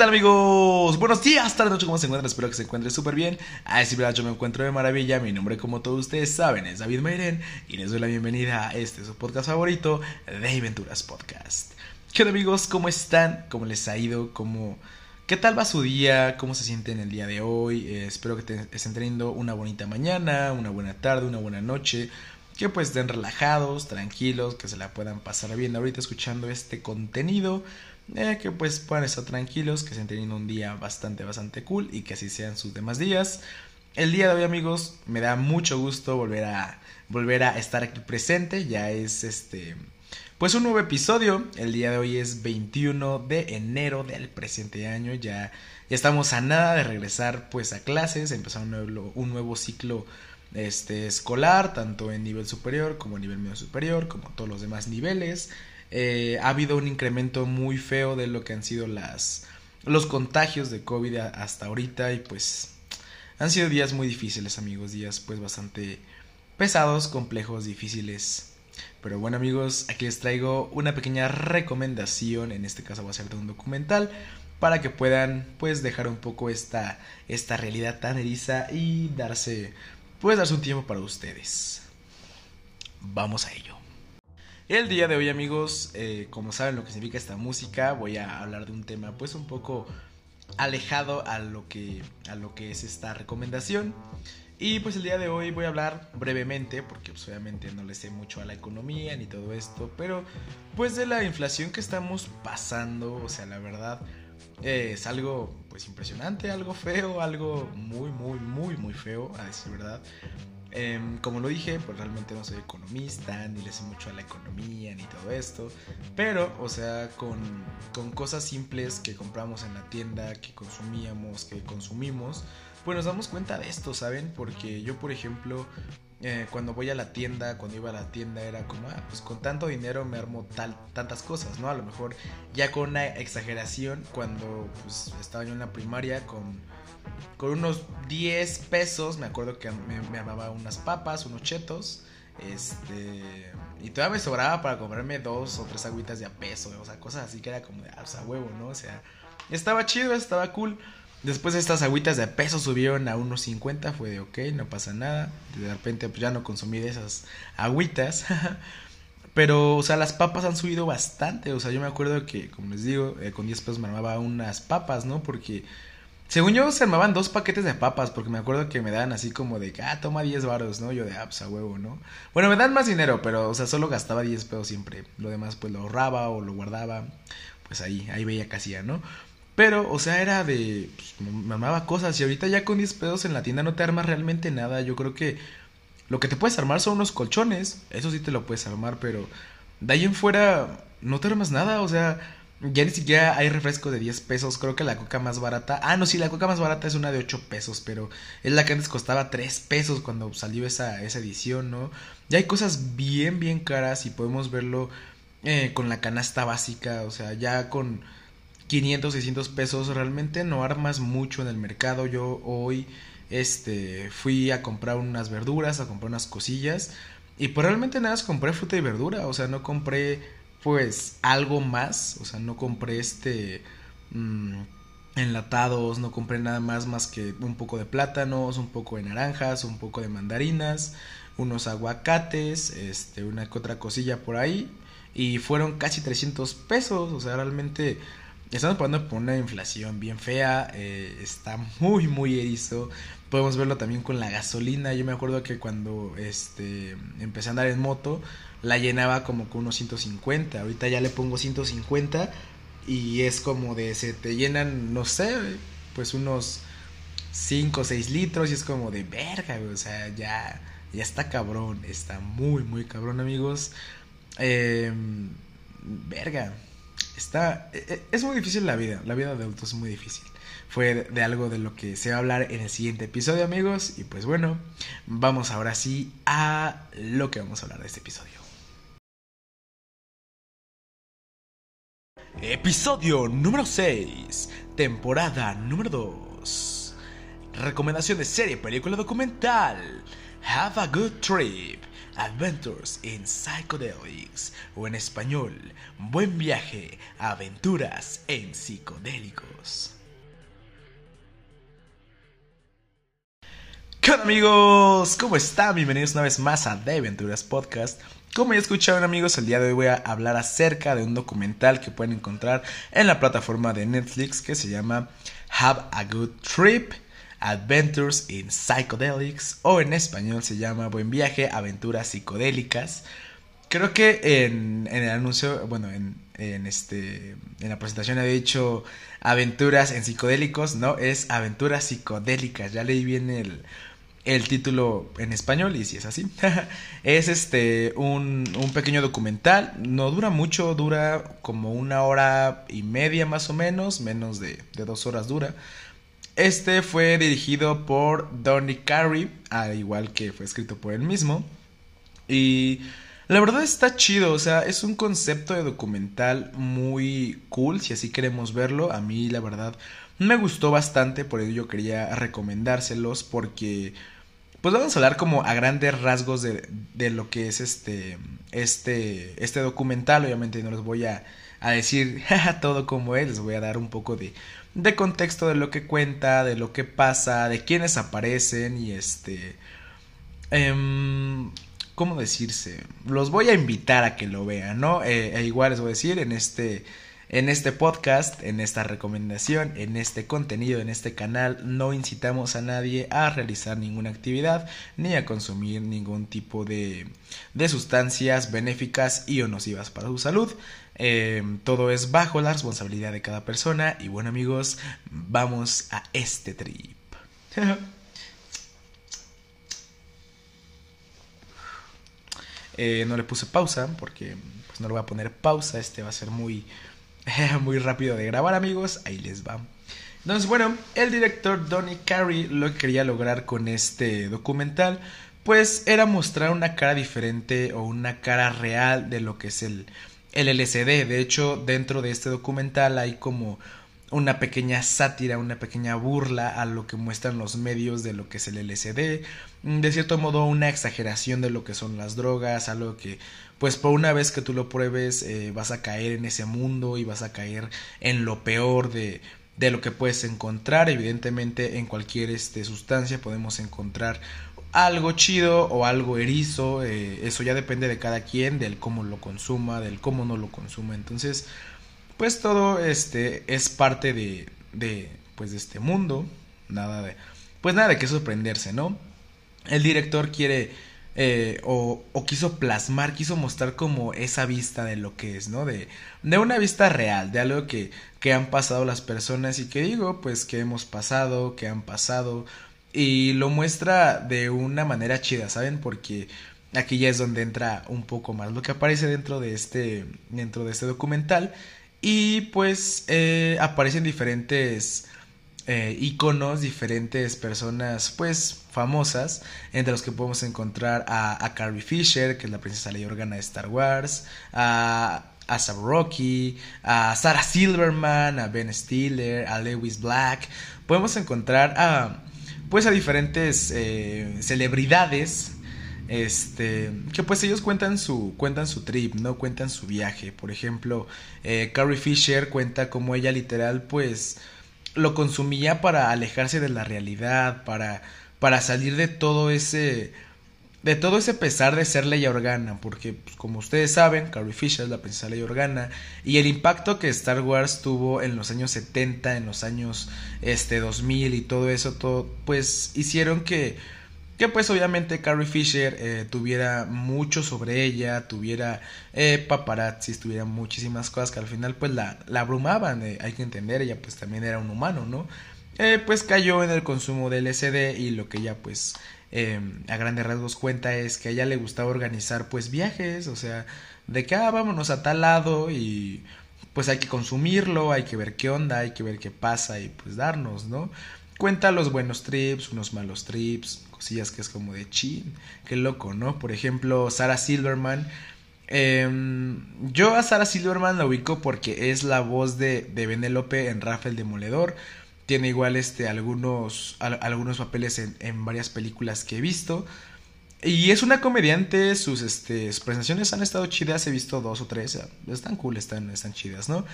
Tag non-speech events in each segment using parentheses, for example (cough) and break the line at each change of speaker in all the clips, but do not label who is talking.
¿qué tal amigos? Buenos días, tarde, noche, ¿cómo se encuentran? Espero que se encuentren súper bien. A decir verdad, yo me encuentro de maravilla. Mi nombre, como todos ustedes saben, es David Mayren y les doy la bienvenida a este su podcast favorito, de Aventuras Podcast. ¿Qué tal amigos? ¿Cómo están? ¿Cómo les ha ido? ¿Cómo... ¿Qué tal va su día? ¿Cómo se sienten el día de hoy? Eh, espero que estén teniendo una bonita mañana, una buena tarde, una buena noche. Que pues estén relajados, tranquilos, que se la puedan pasar bien ahorita escuchando este contenido. Eh, que pues puedan estar tranquilos, que estén teniendo un día bastante, bastante cool y que así sean sus demás días. El día de hoy amigos, me da mucho gusto volver a, volver a estar aquí presente. Ya es este pues un nuevo episodio, el día de hoy es 21 de enero del presente año, ya, ya estamos a nada de regresar pues a clases, empezar un nuevo, un nuevo ciclo este, escolar, tanto en nivel superior como en nivel medio superior, como todos los demás niveles. Eh, ha habido un incremento muy feo de lo que han sido las, los contagios de COVID hasta ahorita y pues han sido días muy difíciles amigos, días pues bastante pesados, complejos, difíciles pero bueno amigos, aquí les traigo una pequeña recomendación, en este caso va a ser de un documental, para que puedan pues dejar un poco esta, esta realidad tan eriza y darse, pues darse un tiempo para ustedes. Vamos a ello. El día de hoy amigos, eh, como saben lo que significa esta música, voy a hablar de un tema pues un poco alejado a lo que, a lo que es esta recomendación. Y pues el día de hoy voy a hablar brevemente, porque pues obviamente no le sé mucho a la economía ni todo esto, pero pues de la inflación que estamos pasando, o sea, la verdad eh, es algo pues impresionante, algo feo, algo muy, muy, muy, muy feo, a decir verdad. Em, como lo dije, pues realmente no soy economista, ni le sé mucho a la economía, ni todo esto. Pero, o sea, con, con cosas simples que compramos en la tienda, que consumíamos, que consumimos, pues nos damos cuenta de esto, ¿saben? Porque yo, por ejemplo, eh, cuando voy a la tienda, cuando iba a la tienda era como, ah, pues con tanto dinero me armo tal, tantas cosas, ¿no? A lo mejor ya con una exageración, cuando pues, estaba yo en la primaria con, con unos 10 pesos, me acuerdo que me, me armaba unas papas, unos chetos, este, y todavía me sobraba para comprarme dos o tres agüitas de a peso, o sea, cosas así que era como de, ah, sea, huevo, ¿no? O sea, estaba chido, estaba cool. Después estas agüitas de peso subieron a unos 50, fue de ok, no pasa nada. De repente pues ya no consumí de esas agüitas. (laughs) Pero, o sea, las papas han subido bastante. O sea, yo me acuerdo que, como les digo, eh, con 10 pesos me armaba unas papas, ¿no? Porque, según yo, se armaban dos paquetes de papas. Porque me acuerdo que me dan así como de, ah, toma 10 baros, ¿no? Yo de, ah, pues a huevo, ¿no? Bueno, me dan más dinero, pero, o sea, solo gastaba 10 pesos siempre. Lo demás, pues lo ahorraba o lo guardaba. Pues ahí, ahí veía que hacía, ¿no? Pero, o sea, era de. Pues, me armaba cosas. Y ahorita ya con 10 pesos en la tienda no te armas realmente nada. Yo creo que lo que te puedes armar son unos colchones. Eso sí te lo puedes armar, pero de ahí en fuera no te armas nada. O sea, ya ni siquiera hay refresco de 10 pesos. Creo que la coca más barata. Ah, no, sí, la coca más barata es una de 8 pesos, pero es la que antes costaba 3 pesos cuando salió esa, esa edición, ¿no? Ya hay cosas bien, bien caras y podemos verlo eh, con la canasta básica. O sea, ya con 500, 600 pesos, realmente no armas mucho en el mercado. Yo hoy este, fui a comprar unas verduras, a comprar unas cosillas. Y pues realmente nada más compré fruta y verdura, o sea, no compré pues algo más, o sea, no compré este mm, enlatados, no compré nada más más que un poco de plátanos, un poco de naranjas, un poco de mandarinas, unos aguacates, este, una que otra cosilla por ahí. Y fueron casi 300 pesos, o sea, realmente Estamos pasando por una inflación bien fea, eh, está muy, muy erizo. Podemos verlo también con la gasolina. Yo me acuerdo que cuando este, empecé a andar en moto, la llenaba como con unos 150. Ahorita ya le pongo 150 y es como de, se te llenan, no sé, pues unos 5 o 6 litros y es como de verga, O sea, ya, ya está cabrón, está muy, muy cabrón, amigos. Eh, verga está e, e, es muy difícil la vida, la vida de adultos es muy difícil. Fue de algo de lo que se va a hablar en el siguiente episodio, amigos, y pues bueno, vamos ahora sí a lo que vamos a hablar de este episodio. Episodio número 6, temporada número 2. Recomendación de serie, película documental. Have a good trip. Adventures in Psychedelics o en español, Buen viaje aventuras en psicodélicos. ¿Qué amigos? ¿Cómo están? Bienvenidos una vez más a The Aventuras Podcast. Como ya escucharon amigos, el día de hoy voy a hablar acerca de un documental que pueden encontrar en la plataforma de Netflix que se llama Have a Good Trip. Adventures in Psychedelics o en español se llama Buen viaje, aventuras psicodélicas. Creo que en, el anuncio, bueno, en, en, este, en la presentación había dicho aventuras en psicodélicos, no, es aventuras psicodélicas. Ya leí bien el, el título en español y si es así. (laughs) es este un, un, pequeño documental, no dura mucho, dura como una hora y media más o menos, menos de, de dos horas dura. Este fue dirigido por Donny Carey, al igual que fue escrito por él mismo. Y la verdad está chido, o sea, es un concepto de documental muy cool, si así queremos verlo. A mí, la verdad, me gustó bastante, por ello yo quería recomendárselos porque... Pues vamos a hablar como a grandes rasgos de, de lo que es este, este, este documental. Obviamente no les voy a, a decir (laughs) todo como es, les voy a dar un poco de, de contexto de lo que cuenta, de lo que pasa, de quiénes aparecen y este... Eh, ¿Cómo decirse? Los voy a invitar a que lo vean, ¿no? Eh, e igual les voy a decir en este... En este podcast, en esta recomendación, en este contenido, en este canal, no incitamos a nadie a realizar ninguna actividad ni a consumir ningún tipo de, de sustancias benéficas y o nocivas para su salud. Eh, todo es bajo la responsabilidad de cada persona. Y bueno amigos, vamos a este trip. (laughs) Eh, no le puse pausa porque pues, no le voy a poner pausa. Este va a ser muy, (laughs) muy rápido de grabar amigos. Ahí les va. Entonces bueno, el director Donny Carey lo que quería lograr con este documental pues era mostrar una cara diferente o una cara real de lo que es el, el LCD. De hecho, dentro de este documental hay como una pequeña sátira, una pequeña burla a lo que muestran los medios de lo que es el LSD, de cierto modo una exageración de lo que son las drogas, algo que pues por una vez que tú lo pruebes eh, vas a caer en ese mundo y vas a caer en lo peor de, de lo que puedes encontrar, evidentemente en cualquier este, sustancia podemos encontrar algo chido o algo erizo, eh, eso ya depende de cada quien, del cómo lo consuma, del cómo no lo consuma, entonces pues todo este es parte de, de pues de este mundo, nada de pues nada de qué sorprenderse, ¿no? El director quiere eh, o, o, quiso plasmar, quiso mostrar como esa vista de lo que es, ¿no? De, de una vista real, de algo que, que han pasado las personas y que digo, pues que hemos pasado, que han pasado, y lo muestra de una manera chida, ¿saben? Porque aquí ya es donde entra un poco más lo que aparece dentro de este, dentro de este documental. Y pues eh, aparecen diferentes eh, iconos, diferentes personas pues famosas, entre los que podemos encontrar a, a Carrie Fisher, que es la princesa Leia Organa de Star Wars, a, a Sam Rocky, a Sarah Silverman, a Ben Stiller, a Lewis Black. Podemos encontrar a pues a diferentes eh, celebridades este que pues ellos cuentan su cuentan su trip no cuentan su viaje. Por ejemplo eh, Carrie Fisher cuenta como ella literal pues lo consumía para alejarse de la realidad para para salir de todo ese de todo ese pesar de ser Leia Organa, porque pues, como ustedes saben, Carrie Fisher es la princesa Leia Organa, y el impacto que Star Wars tuvo en los años 70, en los años este 2000 y todo eso, todo, pues hicieron que, que pues obviamente Carrie Fisher eh, tuviera mucho sobre ella, tuviera eh, paparazzi, tuviera muchísimas cosas que al final pues la, la abrumaban, eh, hay que entender, ella pues también era un humano, ¿no? Eh, pues cayó en el consumo de LSD y lo que ella pues Em, a grandes rasgos cuenta es que a ella le gustaba organizar pues viajes, o sea, de que ah, vámonos a tal lado y pues hay que consumirlo, hay que ver qué onda, hay que ver qué pasa y pues darnos, ¿no? Cuenta los buenos trips, unos malos trips, cosillas que es como de chin, qué loco, ¿no? Por ejemplo, Sarah Silverman. Em, yo a Sarah Silverman la ubico porque es la voz de, de Benélope en Rafael Demoledor tiene igual este algunos algunos papeles en, en, varias películas que he visto Y es una comediante, sus este, presentaciones han estado chidas, he visto dos o tres, están cool, están, están chidas, ¿no?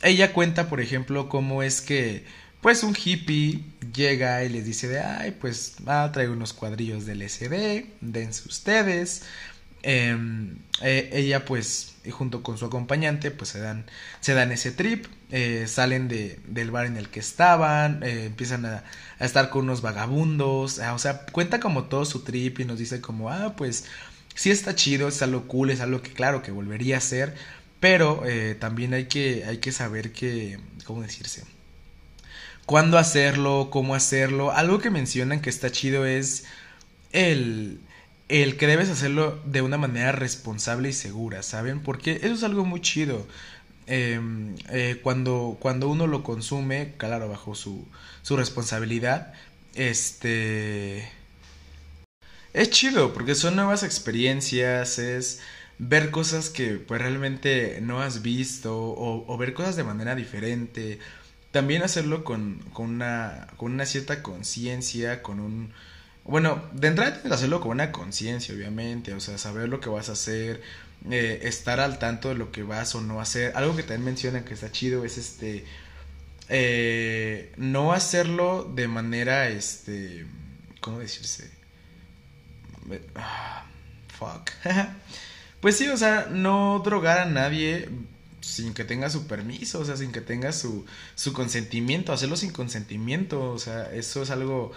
Ella cuenta, por ejemplo, cómo es que, pues, un hippie llega y les dice de, ay, pues, ah, traigo unos cuadrillos del SD, dense ustedes. Em, eh, ella, pues, junto con su acompañante, pues, se dan, se dan ese trip, eh, salen de, del bar en el que estaban, eh, empiezan a, a, estar con unos vagabundos, o sea, cuenta como todo su trip y nos dice como, ah, pues, sí está chido, es algo cool, es algo que, claro, que volvería a ser pero eh, también hay que, hay que saber que, ¿cómo decirse? Cuándo hacerlo, cómo hacerlo. Algo que mencionan que está chido es el, el que debes hacerlo de una manera responsable y segura, ¿saben? Porque eso es algo muy chido. Em, eh, cuando, cuando uno lo consume, claro, bajo su, su responsabilidad, este... Es chido, porque son nuevas experiencias, es ver cosas que pues realmente no has visto o, ver cosas de manera diferente. También hacerlo con, con, una, con una cierta conciencia, con un... Bueno, de entrada tienes que hacerlo con una conciencia, obviamente, o sea, saber lo que vas a hacer, eh, estar al tanto de lo que vas o no hacer. Algo que también mencionan que está chido es este... Eh, no hacerlo de manera, este... ¿Cómo decirse? Ah, fuck. (laughs) Pues sí, o sea, no drogar a nadie sin que tenga su permiso, o sea, sin que tenga su, su consentimiento, hacerlo sin consentimiento, o sea, eso es algo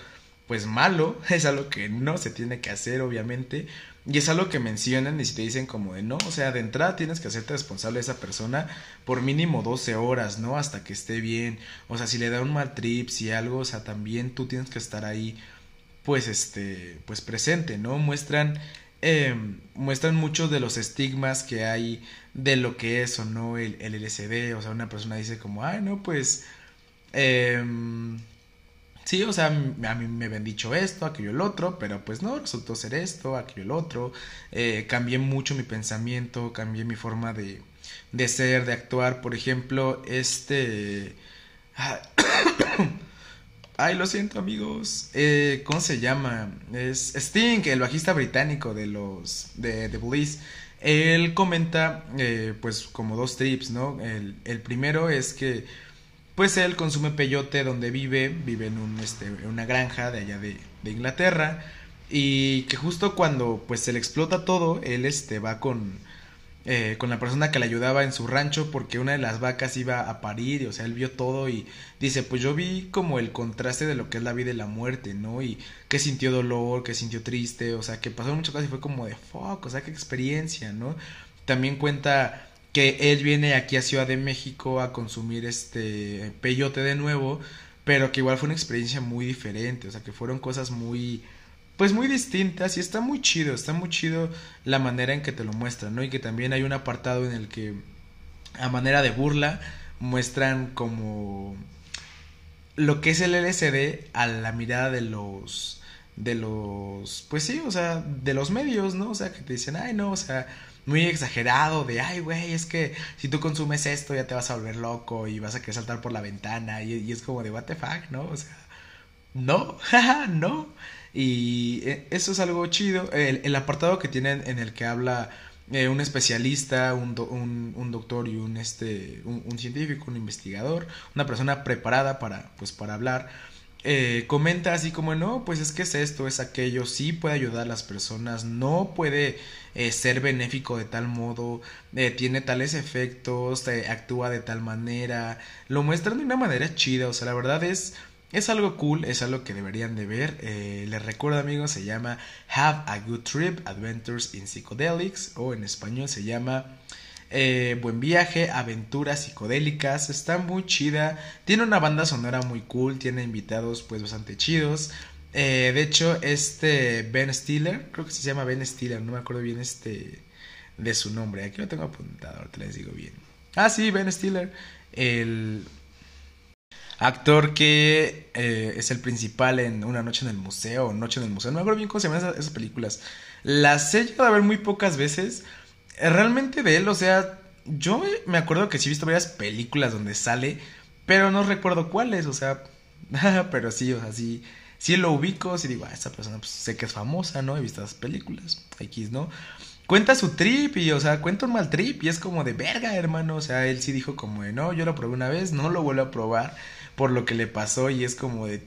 pues malo, (laughs) es algo que no se tiene que hacer, obviamente, y es algo que mencionan y si te dicen como de no, o sea, de entrada tienes que hacerte responsable de esa persona por mínimo 12 horas, ¿no? Hasta que esté bien, o sea, si le da un mal trip, si algo, o sea, también tú tienes que estar ahí, pues, este, pues presente, ¿no? Muestran eh, muestran muchos de los estigmas que hay de lo que es o no el, el LSD. O sea, una persona dice como, ay, no, pues... Eh, sí, o sea, a mí me habían dicho esto, aquello, el otro, pero pues no, resultó ser esto, aquello, el otro. Eh, cambié mucho mi pensamiento, cambié mi forma de, de ser, de actuar. Por ejemplo, este... (coughs) Ay, lo siento, amigos. Eh, ¿Cómo se llama? Es Sting, el bajista británico de los. de Police. Él comenta, eh, pues, como dos trips, ¿no? El, el, primero es que, pues, él consume peyote donde vive, vive en, un, este, una granja de allá de, de, Inglaterra, y que justo cuando, pues, se le explota todo, él, este, va con, eh, con la persona que le ayudaba en su rancho porque una de las vacas iba a parir, y, o sea, él vio todo y dice, pues yo vi como el contraste de lo que es la vida y la muerte, ¿no? Y que sintió dolor, que sintió triste, o sea, que pasó muchas cosas y fue como de fuck, o sea, qué experiencia, ¿no? También cuenta que él viene aquí a Ciudad de México a consumir este peyote de nuevo, pero que igual fue una experiencia muy diferente, o sea, que fueron cosas muy pues muy distintas y está muy chido, está muy chido la manera en que te lo muestran, ¿no? Y que también hay un apartado en el que a manera de burla muestran como lo que es el LSD a la mirada de los de los pues sí, o sea, de los medios, ¿no? O sea, que te dicen, "Ay, no, o sea, muy exagerado de, ay, güey, es que si tú consumes esto ya te vas a volver loco y vas a querer saltar por la ventana y, es como de, what the fuck, ¿no? O sea, no, (laughs) no. Y eh, eso es algo chido. El, apartado que tienen en el que habla eh, un especialista, un, un, doctor y un, este, un, científico, un investigador, una persona preparada para, pues, para hablar. Eh, comenta así como no, pues es que es esto, es aquello, sí puede ayudar a las personas, no puede ser benéfico de tal modo, tiene tales efectos, actúa de tal manera, lo muestran de una manera chida, o sea, la verdad es es algo cool, es algo que deberían de ver. Eh, les recuerdo amigos, se llama Have a Good Trip, Adventures in Psychedelics, o en español se llama eh, Buen Viaje, Aventuras Psicodélicas. Está muy chida, tiene una banda sonora muy cool, tiene invitados pues bastante chidos. Eh, de hecho, este Ben Stiller, creo que se llama Ben Stiller, no me acuerdo bien este de su nombre. Aquí lo tengo apuntado, ahorita les digo bien. Ah, sí, Ben Stiller. El Actor que eh, es el principal en Una noche en el museo, Noche en el museo. No me acuerdo bien cómo se llaman esas, películas. Las he llegado a ver muy pocas veces. Eh, realmente de él, o sea, yo me acuerdo que sí he visto varias películas donde sale, pero no recuerdo cuáles, o sea, (laughs) pero sí, o sea, sí, si lo ubico, si digo, ah, esa persona pues, sé que es famosa, ¿no? He visto las películas, X, ¿no? Cuenta su trip y, o sea, cuenta un mal trip y es como de verga, hermano. O sea, él sí dijo como de, no, yo lo probé una vez, no lo vuelvo a probar por lo que le pasó y es como de...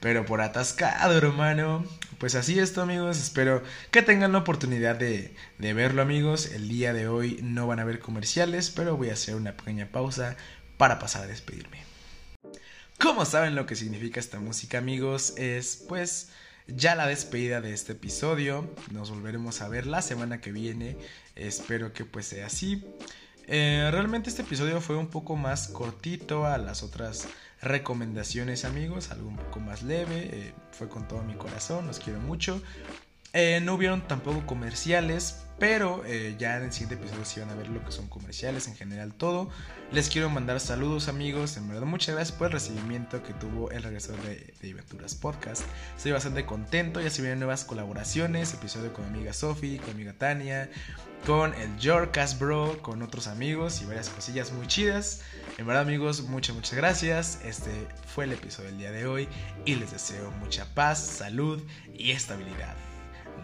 pero por atascado, hermano. Pues así esto, amigos. Espero que tengan la oportunidad de, verlo, amigos. El día de hoy no van a haber comerciales, pero voy a hacer una pequeña pausa para pasar a despedirme. Como saben lo que significa esta música, amigos, es pues ya la despedida de este episodio. Nos volveremos a ver la semana que viene. Espero que pues sea así. Eh, realmente este episodio fue un poco más cortito a las otras recomendaciones amigos, algo un poco más leve, eh, fue con todo mi corazón, los quiero mucho. Eh, no hubieron tampoco comerciales, pero eh, ya en el siguiente episodio sí van a ver lo que son comerciales, en general todo. Les quiero mandar saludos amigos, en verdad muchas gracias por el recibimiento que tuvo el regreso de, de Aventuras Podcast. Estoy bastante contento, ya se vienen nuevas colaboraciones, episodio con mi amiga Sophie, con mi amiga Tania, con el Yorkas Bro, con otros amigos y varias cosillas muy chidas. En verdad amigos, muchas, muchas gracias. Este fue el episodio del día de hoy y les deseo mucha paz, salud y estabilidad.